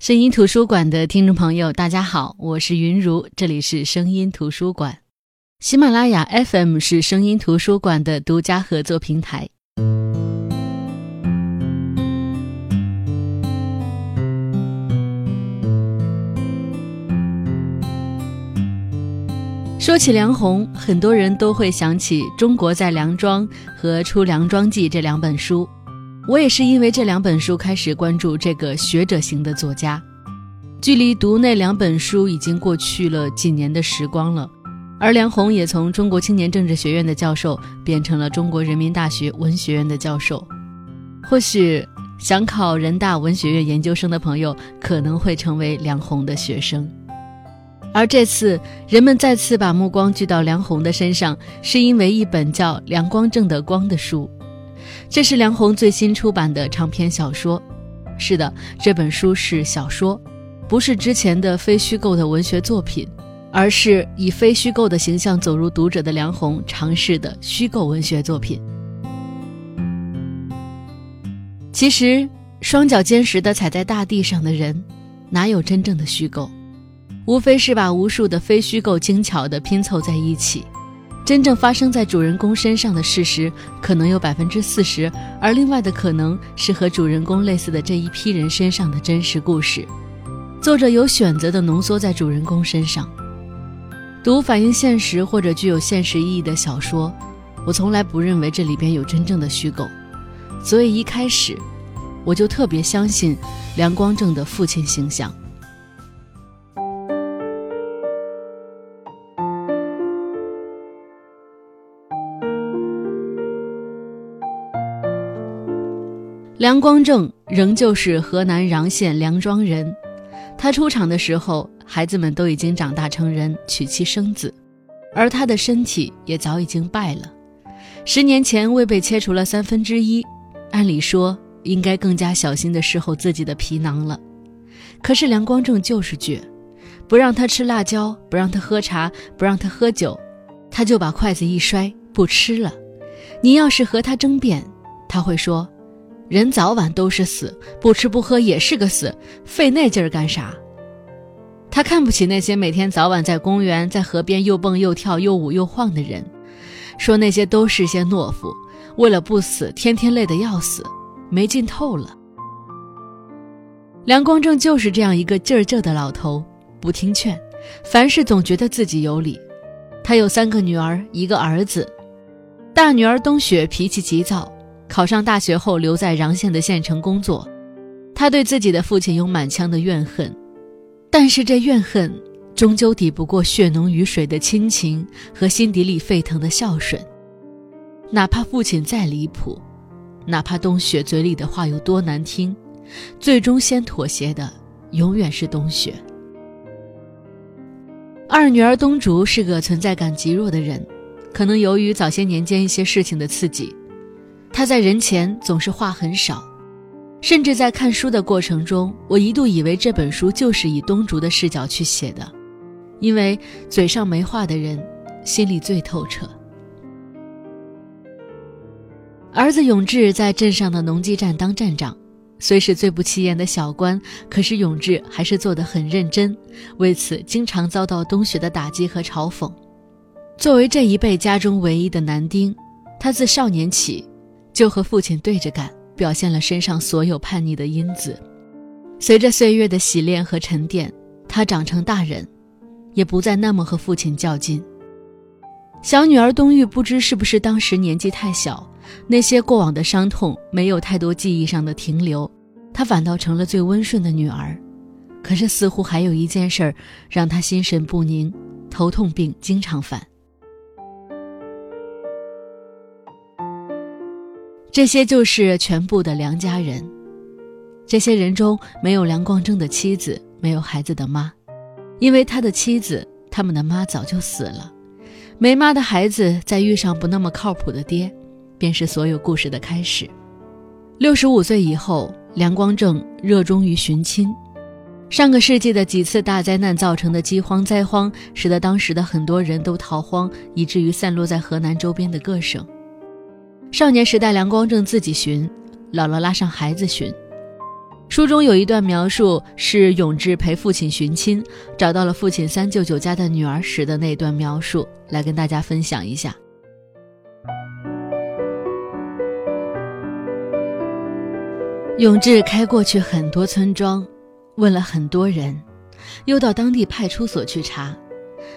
声音图书馆的听众朋友，大家好，我是云如，这里是声音图书馆。喜马拉雅 FM 是声音图书馆的独家合作平台。说起梁鸿，很多人都会想起《中国在梁庄》和《出梁庄记》这两本书。我也是因为这两本书开始关注这个学者型的作家，距离读那两本书已经过去了几年的时光了，而梁鸿也从中国青年政治学院的教授变成了中国人民大学文学院的教授。或许想考人大文学院研究生的朋友可能会成为梁鸿的学生，而这次人们再次把目光聚到梁鸿的身上，是因为一本叫《梁光正的光》的书。这是梁鸿最新出版的长篇小说。是的，这本书是小说，不是之前的非虚构的文学作品，而是以非虚构的形象走入读者的梁鸿尝试的虚构文学作品。其实，双脚坚实的踩在大地上的人，哪有真正的虚构？无非是把无数的非虚构精巧的拼凑在一起。真正发生在主人公身上的事实可能有百分之四十，而另外的可能是和主人公类似的这一批人身上的真实故事。作者有选择的浓缩在主人公身上。读反映现实或者具有现实意义的小说，我从来不认为这里边有真正的虚构，所以一开始我就特别相信梁光正的父亲形象。梁光正仍旧是河南穰县梁庄人，他出场的时候，孩子们都已经长大成人，娶妻生子，而他的身体也早已经败了。十年前胃被切除了三分之一，按理说应该更加小心的侍候自己的皮囊了，可是梁光正就是倔，不让他吃辣椒，不让他喝茶，不让他喝酒，他就把筷子一摔，不吃了。你要是和他争辩，他会说。人早晚都是死，不吃不喝也是个死，费那劲儿干啥？他看不起那些每天早晚在公园、在河边又蹦又跳、又舞又晃的人，说那些都是些懦夫，为了不死，天天累得要死，没劲透了。梁光正就是这样一个劲儿劲儿的老头，不听劝，凡事总觉得自己有理。他有三个女儿，一个儿子，大女儿冬雪脾气急躁。考上大学后，留在穰县的县城工作。他对自己的父亲有满腔的怨恨，但是这怨恨终究抵不过血浓于水的亲情和心底里沸腾的孝顺。哪怕父亲再离谱，哪怕冬雪嘴里的话有多难听，最终先妥协的永远是冬雪。二女儿冬竹是个存在感极弱的人，可能由于早些年间一些事情的刺激。他在人前总是话很少，甚至在看书的过程中，我一度以为这本书就是以东竹的视角去写的，因为嘴上没话的人，心里最透彻。儿子永志在镇上的农机站当站长，虽是最不起眼的小官，可是永志还是做得很认真，为此经常遭到冬雪的打击和嘲讽。作为这一辈家中唯一的男丁，他自少年起。就和父亲对着干，表现了身上所有叛逆的因子。随着岁月的洗练和沉淀，他长成大人，也不再那么和父亲较劲。小女儿冬玉不知是不是当时年纪太小，那些过往的伤痛没有太多记忆上的停留，她反倒成了最温顺的女儿。可是似乎还有一件事儿让她心神不宁，头痛病经常犯。这些就是全部的梁家人，这些人中没有梁光正的妻子，没有孩子的妈，因为他的妻子，他们的妈早就死了。没妈的孩子再遇上不那么靠谱的爹，便是所有故事的开始。六十五岁以后，梁光正热衷于寻亲。上个世纪的几次大灾难造成的饥荒灾荒，使得当时的很多人都逃荒，以至于散落在河南周边的各省。少年时代，梁光正自己寻，姥姥拉上孩子寻。书中有一段描述是永志陪父亲寻亲，找到了父亲三舅舅家的女儿时的那段描述，来跟大家分享一下。永志开过去很多村庄，问了很多人，又到当地派出所去查，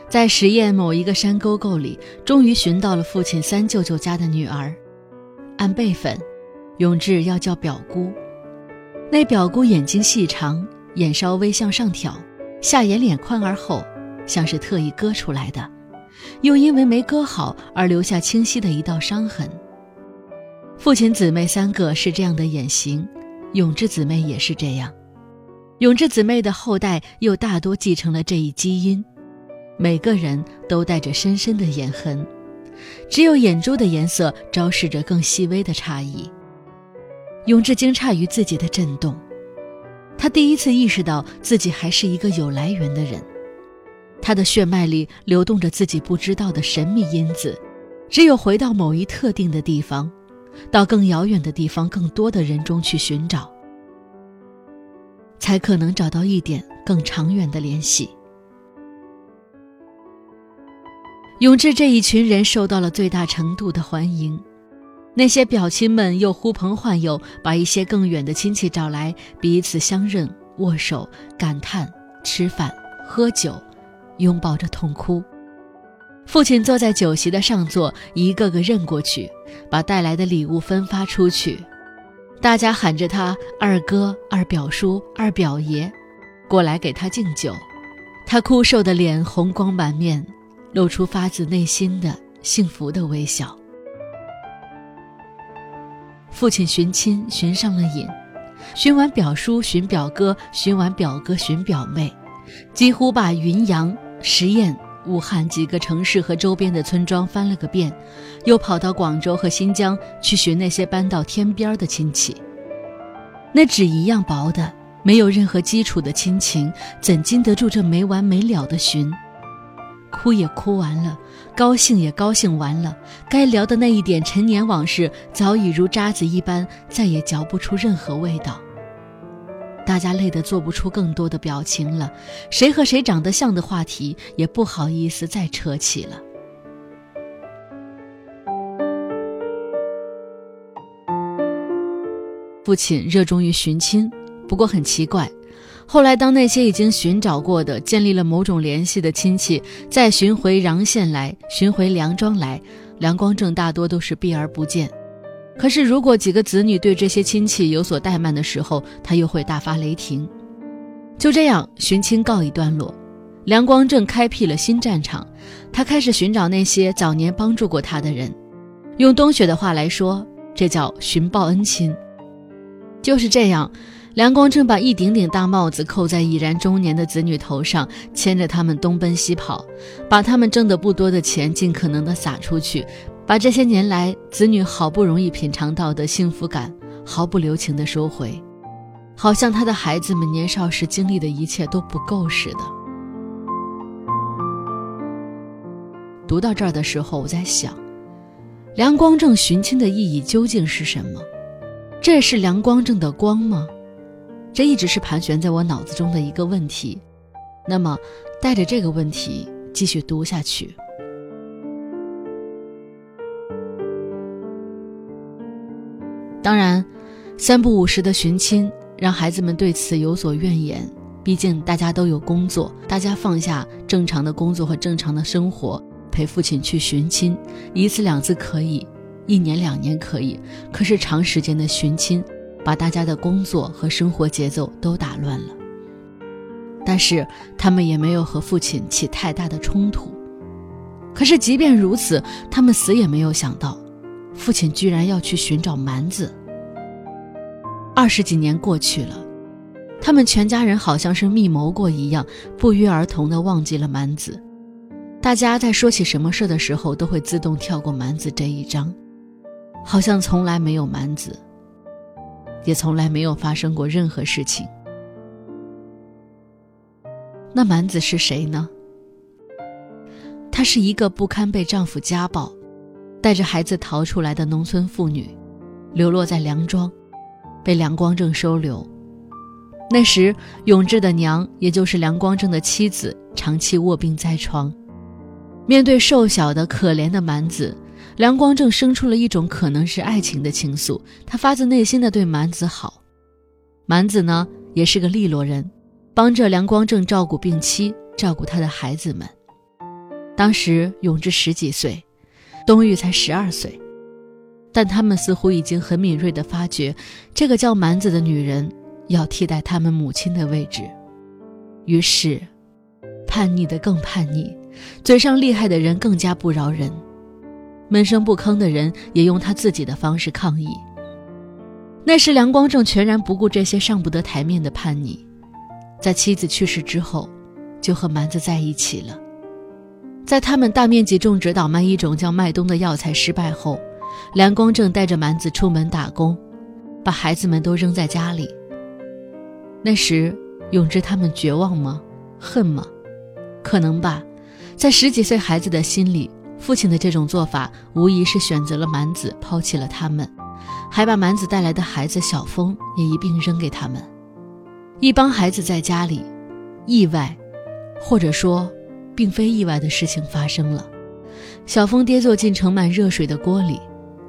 在十堰某一个山沟沟里，终于寻到了父亲三舅舅家的女儿。按辈分，永志要叫表姑。那表姑眼睛细长，眼稍微向上挑，下眼脸宽而厚，像是特意割出来的，又因为没割好而留下清晰的一道伤痕。父亲姊妹三个是这样的眼型。永志姊妹也是这样，永志姊妹的后代又大多继承了这一基因，每个人都带着深深的眼痕，只有眼珠的颜色昭示着更细微的差异。永志惊诧于自己的震动，他第一次意识到自己还是一个有来源的人，他的血脉里流动着自己不知道的神秘因子，只有回到某一特定的地方。到更遥远的地方，更多的人中去寻找，才可能找到一点更长远的联系。永志这一群人受到了最大程度的欢迎，那些表亲们又呼朋唤友，把一些更远的亲戚找来，彼此相认、握手、感叹、吃饭、喝酒、拥抱着痛哭。父亲坐在酒席的上座，一个个认过去，把带来的礼物分发出去。大家喊着他二哥、二表叔、二表爷，过来给他敬酒。他枯瘦的脸红光满面，露出发自内心的幸福的微笑。父亲寻亲寻上了瘾，寻完表叔寻表哥，寻完表哥寻表妹，几乎把云阳十堰。武汉几个城市和周边的村庄翻了个遍，又跑到广州和新疆去寻那些搬到天边的亲戚。那纸一样薄的，没有任何基础的亲情，怎经得住这没完没了的寻？哭也哭完了，高兴也高兴完了，该聊的那一点陈年往事，早已如渣子一般，再也嚼不出任何味道。大家累得做不出更多的表情了，谁和谁长得像的话题也不好意思再扯起了。父亲热衷于寻亲，不过很奇怪，后来当那些已经寻找过的、建立了某种联系的亲戚再寻回穰县来、寻回梁庄来，梁光正大多都是避而不见。可是，如果几个子女对这些亲戚有所怠慢的时候，他又会大发雷霆。就这样，寻亲告一段落，梁光正开辟了新战场，他开始寻找那些早年帮助过他的人。用冬雪的话来说，这叫寻报恩亲。就是这样，梁光正把一顶顶大帽子扣在已然中年的子女头上，牵着他们东奔西跑，把他们挣得不多的钱尽可能的撒出去。把这些年来子女好不容易品尝到的幸福感毫不留情的收回，好像他的孩子们年少时经历的一切都不够似的。读到这儿的时候，我在想，梁光正寻亲的意义究竟是什么？这是梁光正的光吗？这一直是盘旋在我脑子中的一个问题。那么，带着这个问题继续读下去。当然，三不五时的寻亲让孩子们对此有所怨言。毕竟大家都有工作，大家放下正常的工作和正常的生活，陪父亲去寻亲，一次两次可以，一年两年可以。可是长时间的寻亲，把大家的工作和生活节奏都打乱了。但是他们也没有和父亲起太大的冲突。可是即便如此，他们死也没有想到。父亲居然要去寻找蛮子。二十几年过去了，他们全家人好像是密谋过一样，不约而同地忘记了蛮子。大家在说起什么事的时候，都会自动跳过蛮子这一章，好像从来没有蛮子，也从来没有发生过任何事情。那蛮子是谁呢？她是一个不堪被丈夫家暴。带着孩子逃出来的农村妇女，流落在梁庄，被梁光正收留，那时，永志的娘，也就是梁光正的妻子，长期卧病在床。面对瘦小的可怜的蛮子，梁光正生出了一种可能是爱情的情愫，他发自内心的对蛮子好。蛮子呢，也是个利落人，帮着梁光正照顾病妻，照顾他的孩子们。当时永志十几岁，冬玉才十二岁，但他们似乎已经很敏锐地发觉，这个叫蛮子的女人。要替代他们母亲的位置，于是，叛逆的更叛逆，嘴上厉害的人更加不饶人，闷声不吭的人也用他自己的方式抗议。那时，梁光正全然不顾这些上不得台面的叛逆，在妻子去世之后，就和蛮子在一起了。在他们大面积种植倒卖一种叫麦冬的药材失败后，梁光正带着蛮子出门打工，把孩子们都扔在家里。那时，永志他们绝望吗？恨吗？可能吧。在十几岁孩子的心里，父亲的这种做法无疑是选择了蛮子，抛弃了他们，还把蛮子带来的孩子小峰也一并扔给他们。一帮孩子在家里，意外，或者说，并非意外的事情发生了。小峰跌坐进盛满热水的锅里，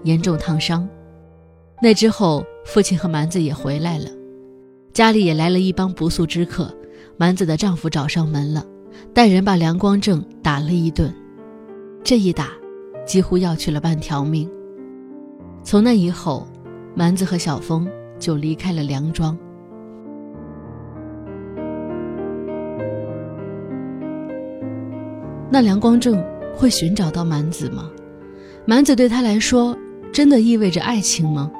严重烫伤。那之后，父亲和蛮子也回来了。家里也来了一帮不速之客，蛮子的丈夫找上门了，带人把梁光正打了一顿，这一打，几乎要去了半条命。从那以后，蛮子和小峰就离开了梁庄。那梁光正会寻找到蛮子吗？蛮子对他来说，真的意味着爱情吗？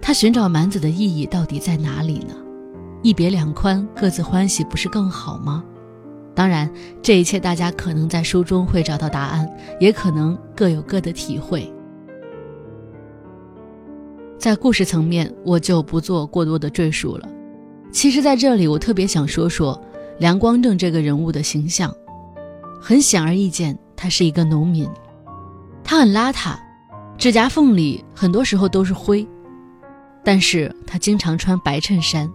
他寻找蛮子的意义到底在哪里呢？一别两宽，各自欢喜，不是更好吗？当然，这一切大家可能在书中会找到答案，也可能各有各的体会。在故事层面，我就不做过多的赘述了。其实，在这里，我特别想说说梁光正这个人物的形象。很显而易见，他是一个农民，他很邋遢，指甲缝里很多时候都是灰，但是他经常穿白衬衫。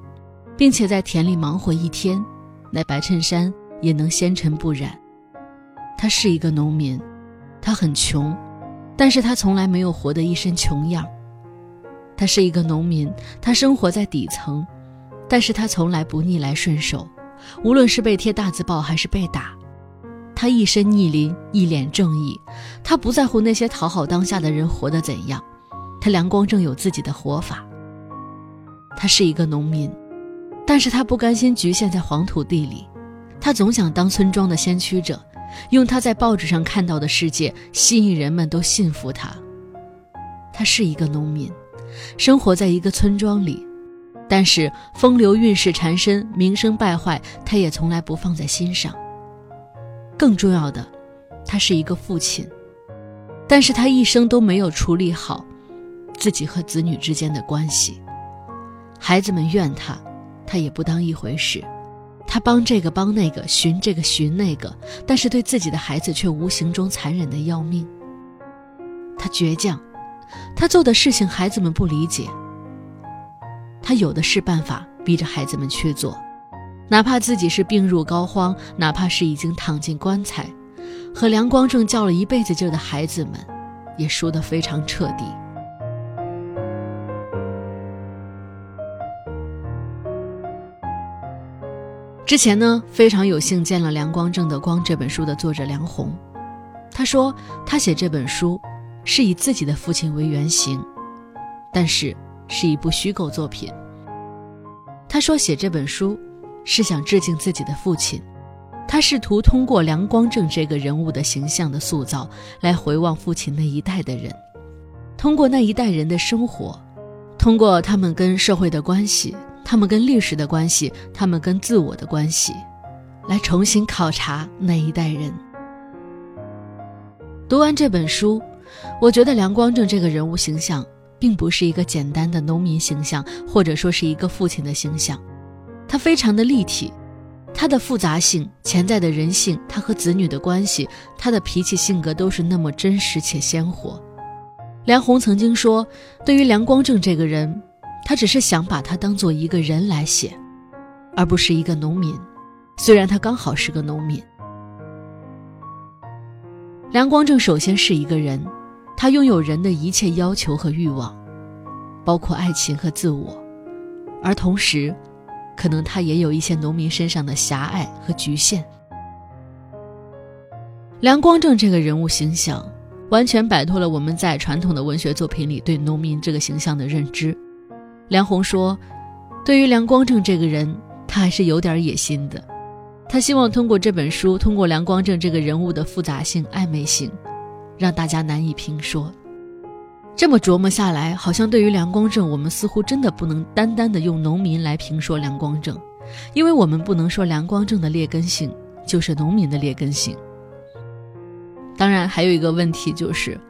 并且在田里忙活一天，那白衬衫也能纤尘不染。他是一个农民，他很穷，但是他从来没有活得一身穷样。他是一个农民，他生活在底层，但是他从来不逆来顺受，无论是被贴大字报还是被打，他一身逆鳞，一脸正义。他不在乎那些讨好当下的人活得怎样，他梁光正有自己的活法。他是一个农民。但是他不甘心局限在黄土地里，他总想当村庄的先驱者，用他在报纸上看到的世界吸引人们都信服他。他是一个农民，生活在一个村庄里，但是风流韵事缠身，名声败坏，他也从来不放在心上。更重要的，他是一个父亲，但是他一生都没有处理好自己和子女之间的关系，孩子们怨他。他也不当一回事，他帮这个帮那个，寻这个寻那个，但是对自己的孩子却无形中残忍的要命。他倔强，他做的事情孩子们不理解，他有的是办法逼着孩子们去做，哪怕自己是病入膏肓，哪怕是已经躺进棺材，和梁光正较了一辈子劲的孩子们，也输得非常彻底。之前呢，非常有幸见了梁光正的《光》这本书的作者梁红，他说他写这本书是以自己的父亲为原型，但是是一部虚构作品。他说写这本书是想致敬自己的父亲，他试图通过梁光正这个人物的形象的塑造来回望父亲那一代的人，通过那一代人的生活，通过他们跟社会的关系。他们跟历史的关系，他们跟自我的关系，来重新考察那一代人。读完这本书，我觉得梁光正这个人物形象，并不是一个简单的农民形象，或者说是一个父亲的形象，他非常的立体，他的复杂性、潜在的人性，他和子女的关系，他的脾气性格都是那么真实且鲜活。梁红曾经说，对于梁光正这个人。他只是想把他当做一个人来写，而不是一个农民。虽然他刚好是个农民。梁光正首先是一个人，他拥有人的一切要求和欲望，包括爱情和自我，而同时，可能他也有一些农民身上的狭隘和局限。梁光正这个人物形象，完全摆脱了我们在传统的文学作品里对农民这个形象的认知。梁鸿说：“对于梁光正这个人，他还是有点野心的。他希望通过这本书，通过梁光正这个人物的复杂性、暧昧性，让大家难以评说。这么琢磨下来，好像对于梁光正，我们似乎真的不能单单的用农民来评说梁光正，因为我们不能说梁光正的劣根性就是农民的劣根性。”当然，还有一个问题就是，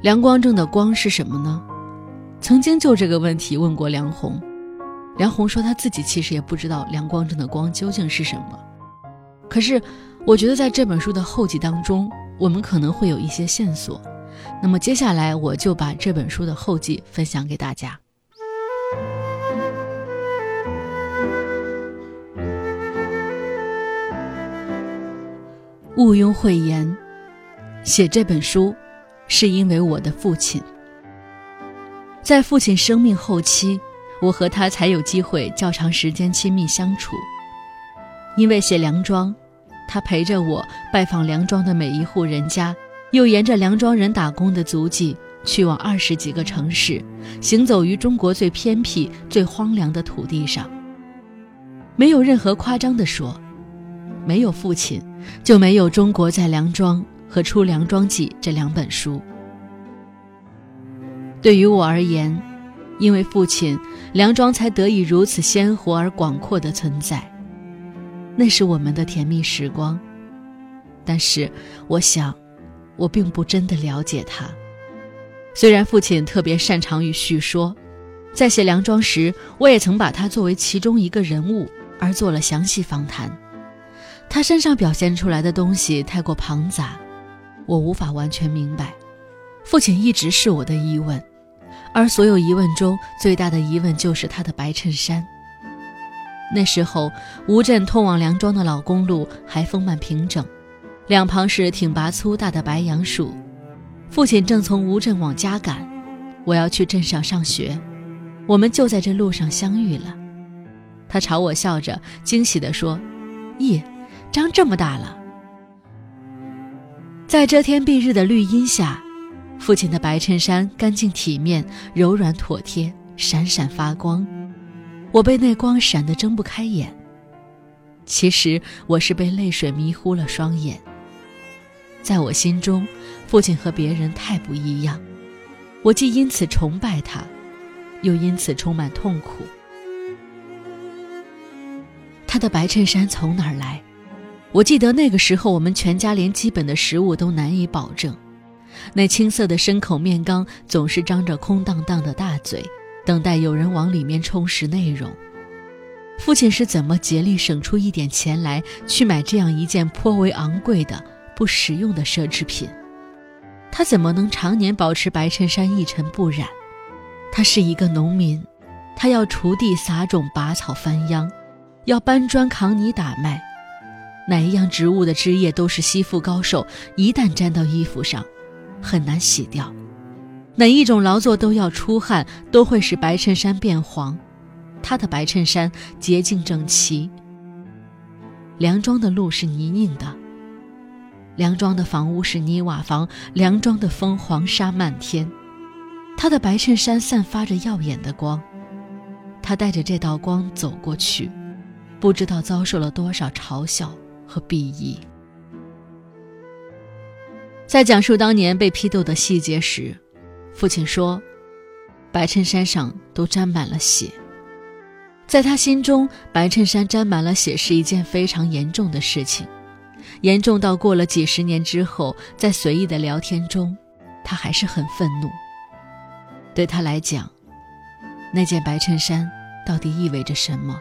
梁光正的光是什么呢？曾经就这个问题问过梁红，梁红说他自己其实也不知道梁光正的光究竟是什么。可是，我觉得在这本书的后记当中，我们可能会有一些线索。那么接下来，我就把这本书的后记分享给大家。毋庸讳言。写这本书，是因为我的父亲。在父亲生命后期，我和他才有机会较长时间亲密相处。因为写梁庄，他陪着我拜访梁庄的每一户人家，又沿着梁庄人打工的足迹，去往二十几个城市，行走于中国最偏僻、最荒凉的土地上。没有任何夸张地说，没有父亲，就没有中国在梁庄。和《出梁庄记》这两本书，对于我而言，因为父亲，梁庄才得以如此鲜活而广阔的存在。那是我们的甜蜜时光。但是，我想，我并不真的了解他。虽然父亲特别擅长于叙说，在写梁庄时，我也曾把他作为其中一个人物而做了详细访谈。他身上表现出来的东西太过庞杂。我无法完全明白，父亲一直是我的疑问，而所有疑问中最大的疑问就是他的白衬衫。那时候，吴镇通往梁庄的老公路还丰满平整，两旁是挺拔粗大的白杨树。父亲正从吴镇往家赶，我要去镇上上学，我们就在这路上相遇了。他朝我笑着，惊喜地说：“咦，长这么大了。”在遮天蔽日的绿荫下，父亲的白衬衫干净体面、柔软妥帖，闪闪发光。我被那光闪得睁不开眼。其实我是被泪水迷糊了双眼。在我心中，父亲和别人太不一样。我既因此崇拜他，又因此充满痛苦。他的白衬衫从哪儿来？我记得那个时候，我们全家连基本的食物都难以保证。那青涩的深口面缸总是张着空荡荡的大嘴，等待有人往里面充实内容。父亲是怎么竭力省出一点钱来去买这样一件颇为昂贵的、不实用的奢侈品？他怎么能常年保持白衬衫一尘不染？他是一个农民，他要锄地撒种、拔草翻秧，要搬砖扛泥打麦。哪一样植物的枝叶都是吸附高手，一旦沾到衣服上，很难洗掉。哪一种劳作都要出汗，都会使白衬衫变黄。他的白衬衫洁净整齐。梁庄的路是泥泞的，梁庄的房屋是泥瓦房，梁庄的风黄沙漫天。他的白衬衫散发着耀眼的光，他带着这道光走过去，不知道遭受了多少嘲笑。和鄙夷。在讲述当年被批斗的细节时，父亲说：“白衬衫上都沾满了血。”在他心中，白衬衫沾满了血是一件非常严重的事情，严重到过了几十年之后，在随意的聊天中，他还是很愤怒。对他来讲，那件白衬衫到底意味着什么？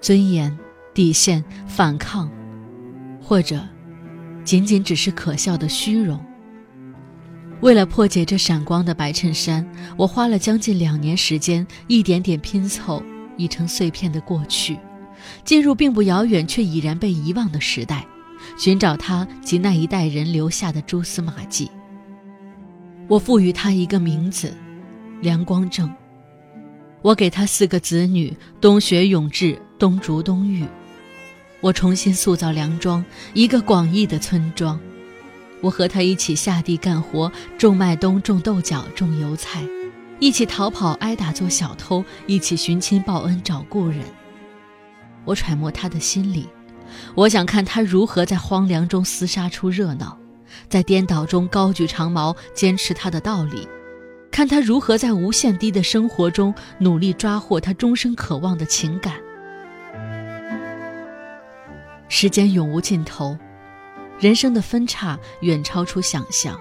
尊严。底线、反抗，或者仅仅只是可笑的虚荣。为了破解这闪光的白衬衫，我花了将近两年时间，一点点拼凑，已成碎片的过去，进入并不遥远却已然被遗忘的时代，寻找他及那一代人留下的蛛丝马迹。我赋予他一个名字，梁光正。我给他四个子女：冬雪永志、冬竹、冬玉。我重新塑造梁庄，一个广义的村庄。我和他一起下地干活，种麦冬、种豆角、种油菜，一起逃跑、挨打、做小偷，一起寻亲报恩、找故人。我揣摩他的心理，我想看他如何在荒凉中厮杀出热闹。在颠倒中高举长矛，坚持他的道理；看他如何在无限低的生活中努力抓获他终生渴望的情感。时间永无尽头，人生的分叉远超出想象。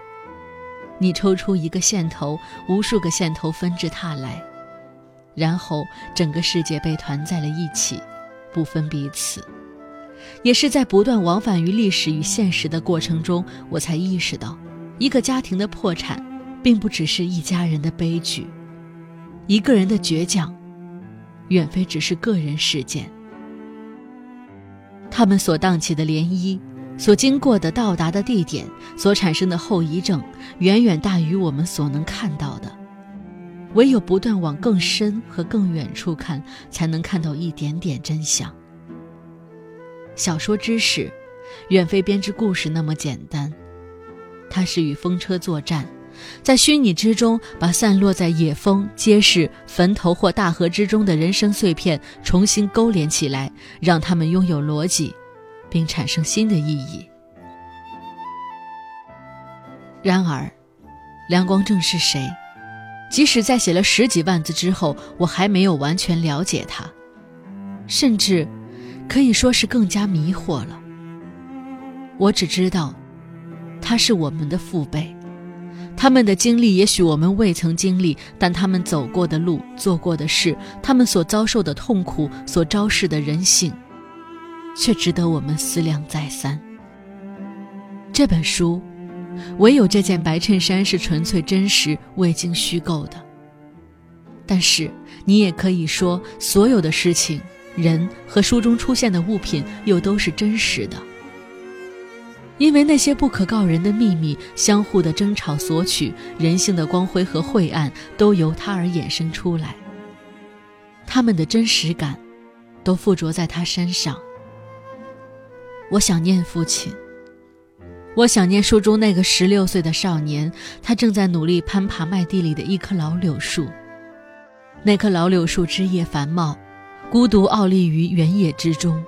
你抽出一个线头，无数个线头纷至沓来，然后整个世界被团在了一起，不分彼此。也是在不断往返于历史与现实的过程中，我才意识到，一个家庭的破产，并不只是一家人的悲剧；一个人的倔强，远非只是个人事件。他们所荡起的涟漪，所经过的到达的地点，所产生的后遗症，远远大于我们所能看到的。唯有不断往更深和更远处看，才能看到一点点真相。小说知识，远非编织故事那么简单。它是与风车作战，在虚拟之中，把散落在野峰、街市、坟头或大河之中的人生碎片重新勾连起来，让他们拥有逻辑，并产生新的意义。然而，梁光正是谁？即使在写了十几万字之后，我还没有完全了解他，甚至。可以说是更加迷惑了。我只知道，他是我们的父辈，他们的经历也许我们未曾经历，但他们走过的路、做过的事，他们所遭受的痛苦、所昭示的人性，却值得我们思量再三。这本书，唯有这件白衬衫是纯粹真实、未经虚构的。但是，你也可以说，所有的事情。人和书中出现的物品又都是真实的，因为那些不可告人的秘密、相互的争吵索取、人性的光辉和晦暗，都由他而衍生出来。他们的真实感，都附着在他身上。我想念父亲，我想念书中那个十六岁的少年，他正在努力攀爬麦地里的一棵老柳树，那棵老柳树枝叶繁茂。孤独傲立于原野之中，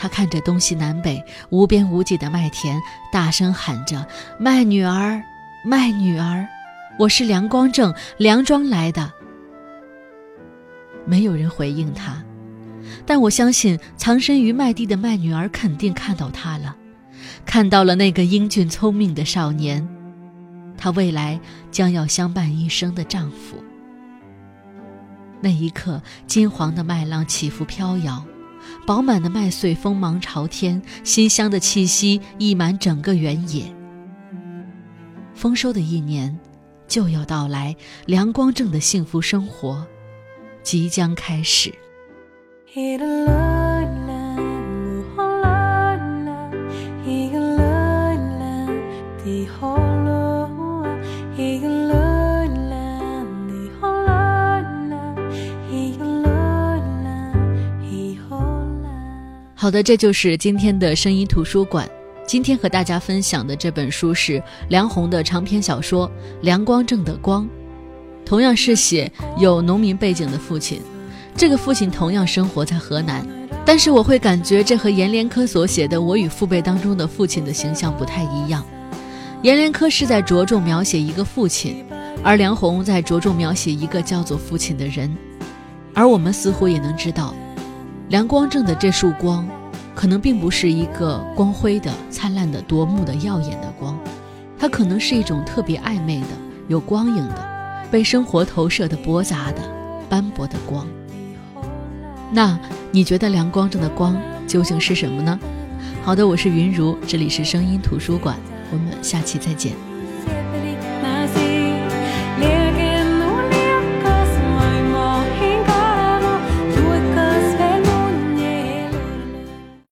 他看着东西南北无边无际的麦田，大声喊着：“麦女儿，麦女儿，我是梁光正，梁庄来的。”没有人回应他，但我相信藏身于麦地的麦女儿肯定看到他了，看到了那个英俊聪明的少年，他未来将要相伴一生的丈夫。那一刻，金黄的麦浪起伏飘摇，饱满的麦穗锋芒朝天，馨香的气息溢满整个原野。丰收的一年就要到来，梁光正的幸福生活即将开始。好的，这就是今天的声音图书馆。今天和大家分享的这本书是梁鸿的长篇小说《梁光正的光》，同样是写有农民背景的父亲。这个父亲同样生活在河南，但是我会感觉这和阎连科所写的《我与父辈》当中的父亲的形象不太一样。阎连科是在着重描写一个父亲，而梁鸿在着重描写一个叫做父亲的人。而我们似乎也能知道。梁光正的这束光，可能并不是一个光辉的、灿烂的、夺目的、耀眼的光，它可能是一种特别暧昧的、有光影的、被生活投射的驳杂的、斑驳的光。那你觉得梁光正的光究竟是什么呢？好的，我是云如，这里是声音图书馆，我们下期再见。